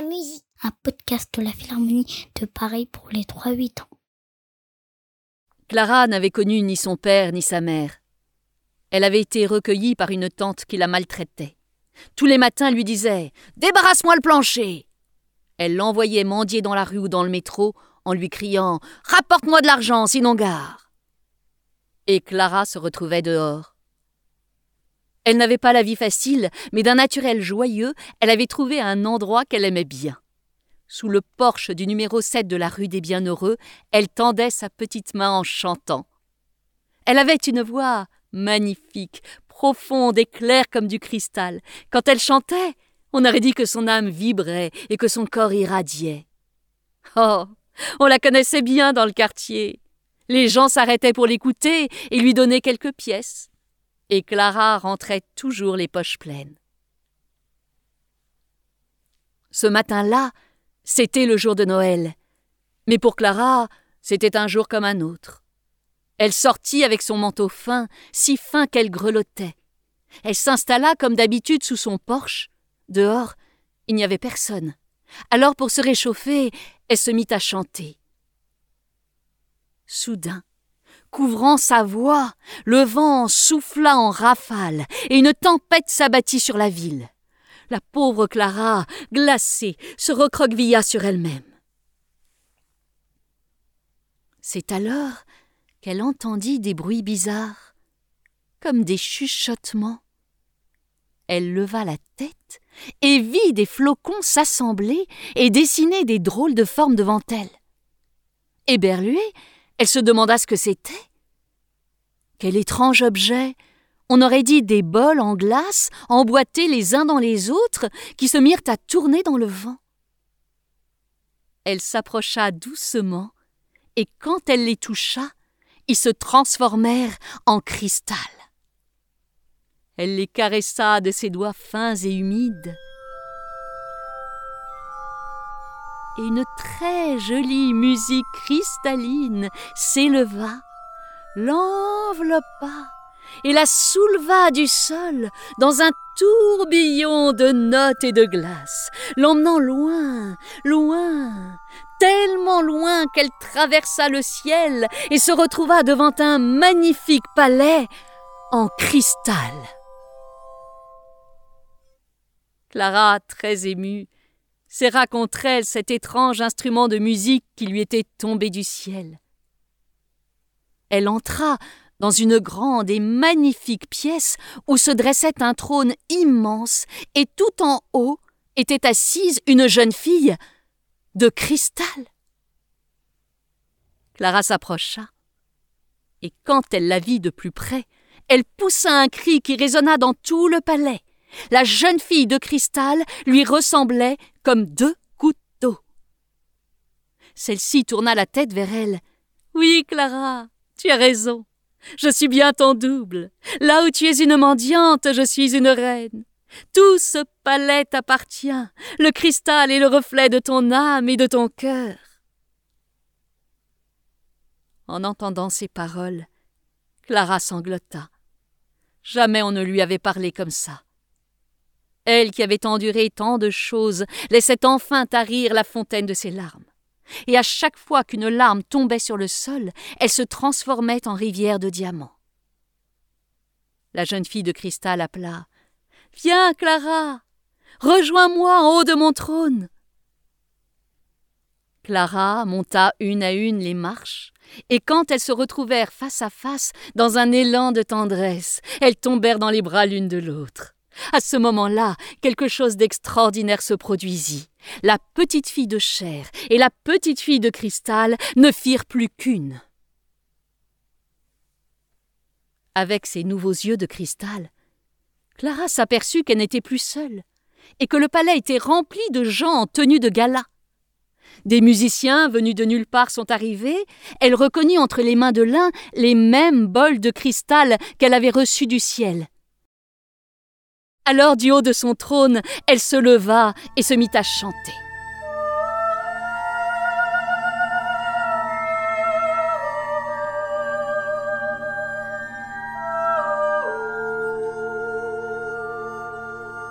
la musique. Un podcast de la Philharmonie de Paris pour les 3-8 ans. Clara n'avait connu ni son père ni sa mère. Elle avait été recueillie par une tante qui la maltraitait. Tous les matins lui disait Débarrasse-moi le plancher Elle l'envoyait mendier dans la rue ou dans le métro en lui criant Rapporte-moi de l'argent, sinon gare Et Clara se retrouvait dehors. Elle n'avait pas la vie facile, mais d'un naturel joyeux, elle avait trouvé un endroit qu'elle aimait bien. Sous le porche du numéro 7 de la rue des Bienheureux, elle tendait sa petite main en chantant. Elle avait une voix magnifique, profonde et claire comme du cristal. Quand elle chantait, on aurait dit que son âme vibrait et que son corps irradiait. Oh. On la connaissait bien dans le quartier. Les gens s'arrêtaient pour l'écouter et lui donnaient quelques pièces. Et Clara rentrait toujours les poches pleines. Ce matin-là, c'était le jour de Noël. Mais pour Clara, c'était un jour comme un autre. Elle sortit avec son manteau fin, si fin qu'elle grelottait. Elle s'installa comme d'habitude sous son porche. Dehors, il n'y avait personne. Alors pour se réchauffer, elle se mit à chanter. Soudain, couvrant sa voix, le vent souffla en rafale et une tempête s'abattit sur la ville. La pauvre Clara, glacée, se recroquevilla sur elle-même. C'est alors qu'elle entendit des bruits bizarres, comme des chuchotements. Elle leva la tête et vit des flocons s'assembler et dessiner des drôles de formes devant elle. Éberluée, elle se demanda ce que c'était. Quel étrange objet On aurait dit des bols en glace emboîtés les uns dans les autres qui se mirent à tourner dans le vent. Elle s'approcha doucement et quand elle les toucha, ils se transformèrent en cristal. Elle les caressa de ses doigts fins et humides. Et une très jolie musique cristalline s'éleva, l'enveloppa et la souleva du sol dans un tourbillon de notes et de glace, l'emmenant loin, loin, tellement loin qu'elle traversa le ciel et se retrouva devant un magnifique palais en cristal. Clara, très émue, serra contre elle cet étrange instrument de musique qui lui était tombé du ciel. Elle entra dans une grande et magnifique pièce où se dressait un trône immense, et tout en haut était assise une jeune fille de cristal. Clara s'approcha, et quand elle la vit de plus près, elle poussa un cri qui résonna dans tout le palais. La jeune fille de cristal lui ressemblait comme deux d'eau. Celle-ci tourna la tête vers elle. Oui, Clara, tu as raison. Je suis bien ton double. Là où tu es une mendiante, je suis une reine. Tout ce palais t'appartient. Le cristal est le reflet de ton âme et de ton cœur. En entendant ces paroles, Clara sanglota. Jamais on ne lui avait parlé comme ça. Elle qui avait enduré tant de choses laissait enfin tarir la fontaine de ses larmes. Et à chaque fois qu'une larme tombait sur le sol, elle se transformait en rivière de diamants. La jeune fille de cristal appela. Viens, Clara. Rejoins-moi en haut de mon trône. Clara monta une à une les marches, et quand elles se retrouvèrent face à face, dans un élan de tendresse, elles tombèrent dans les bras l'une de l'autre. À ce moment-là, quelque chose d'extraordinaire se produisit. La petite fille de chair et la petite fille de cristal ne firent plus qu'une. Avec ses nouveaux yeux de cristal, Clara s'aperçut qu'elle n'était plus seule, et que le palais était rempli de gens en tenue de gala. Des musiciens venus de nulle part sont arrivés, elle reconnut entre les mains de l'un les mêmes bols de cristal qu'elle avait reçus du ciel, alors du haut de son trône, elle se leva et se mit à chanter.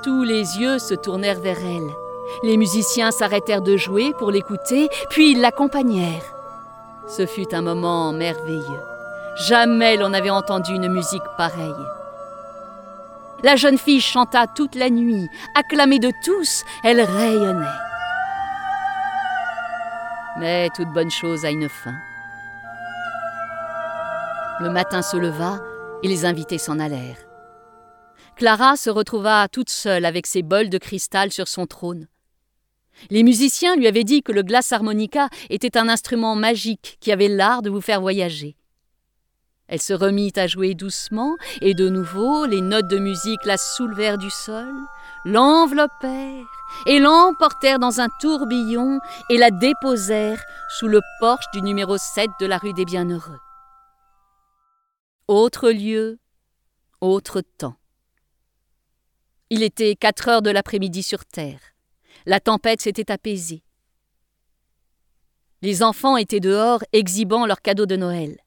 Tous les yeux se tournèrent vers elle, Les musiciens s'arrêtèrent de jouer pour l'écouter, puis ils l'accompagnèrent. Ce fut un moment merveilleux. Jamais l'on n'avait entendu une musique pareille. La jeune fille chanta toute la nuit, acclamée de tous, elle rayonnait. Mais toute bonne chose a une fin. Le matin se leva et les invités s'en allèrent. Clara se retrouva toute seule avec ses bols de cristal sur son trône. Les musiciens lui avaient dit que le glace harmonica était un instrument magique qui avait l'art de vous faire voyager. Elle se remit à jouer doucement, et de nouveau les notes de musique la soulevèrent du sol, l'enveloppèrent et l'emportèrent dans un tourbillon et la déposèrent sous le porche du numéro 7 de la rue des Bienheureux. Autre lieu, autre temps. Il était quatre heures de l'après-midi sur Terre. La tempête s'était apaisée. Les enfants étaient dehors exhibant leurs cadeaux de Noël.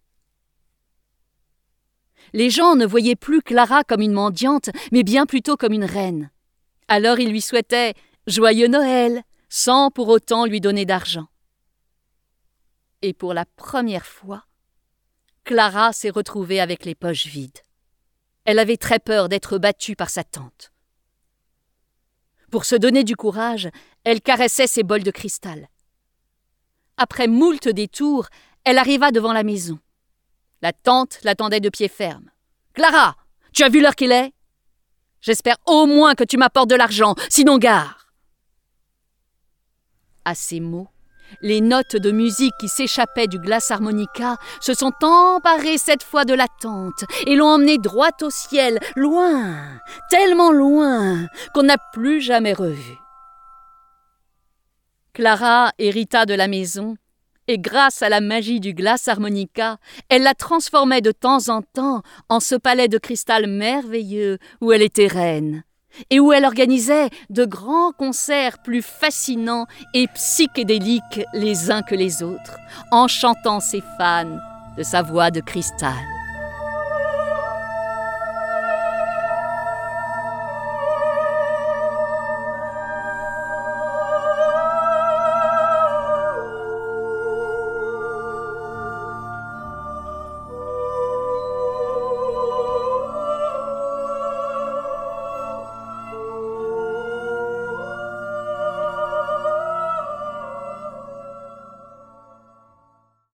Les gens ne voyaient plus Clara comme une mendiante, mais bien plutôt comme une reine. Alors ils lui souhaitaient Joyeux Noël, sans pour autant lui donner d'argent. Et pour la première fois, Clara s'est retrouvée avec les poches vides. Elle avait très peur d'être battue par sa tante. Pour se donner du courage, elle caressait ses bols de cristal. Après moult détours, elle arriva devant la maison. La tante l'attendait de pied ferme. Clara, tu as vu l'heure qu'il est? J'espère au moins que tu m'apportes de l'argent, sinon gare. À ces mots, les notes de musique qui s'échappaient du glace harmonica se sont emparées cette fois de la tente et l'ont emmenée droit au ciel, loin, tellement loin qu'on n'a plus jamais revu. Clara hérita de la maison, et grâce à la magie du glace harmonica, elle la transformait de temps en temps en ce palais de cristal merveilleux où elle était reine et où elle organisait de grands concerts plus fascinants et psychédéliques les uns que les autres, en chantant ses fans de sa voix de cristal.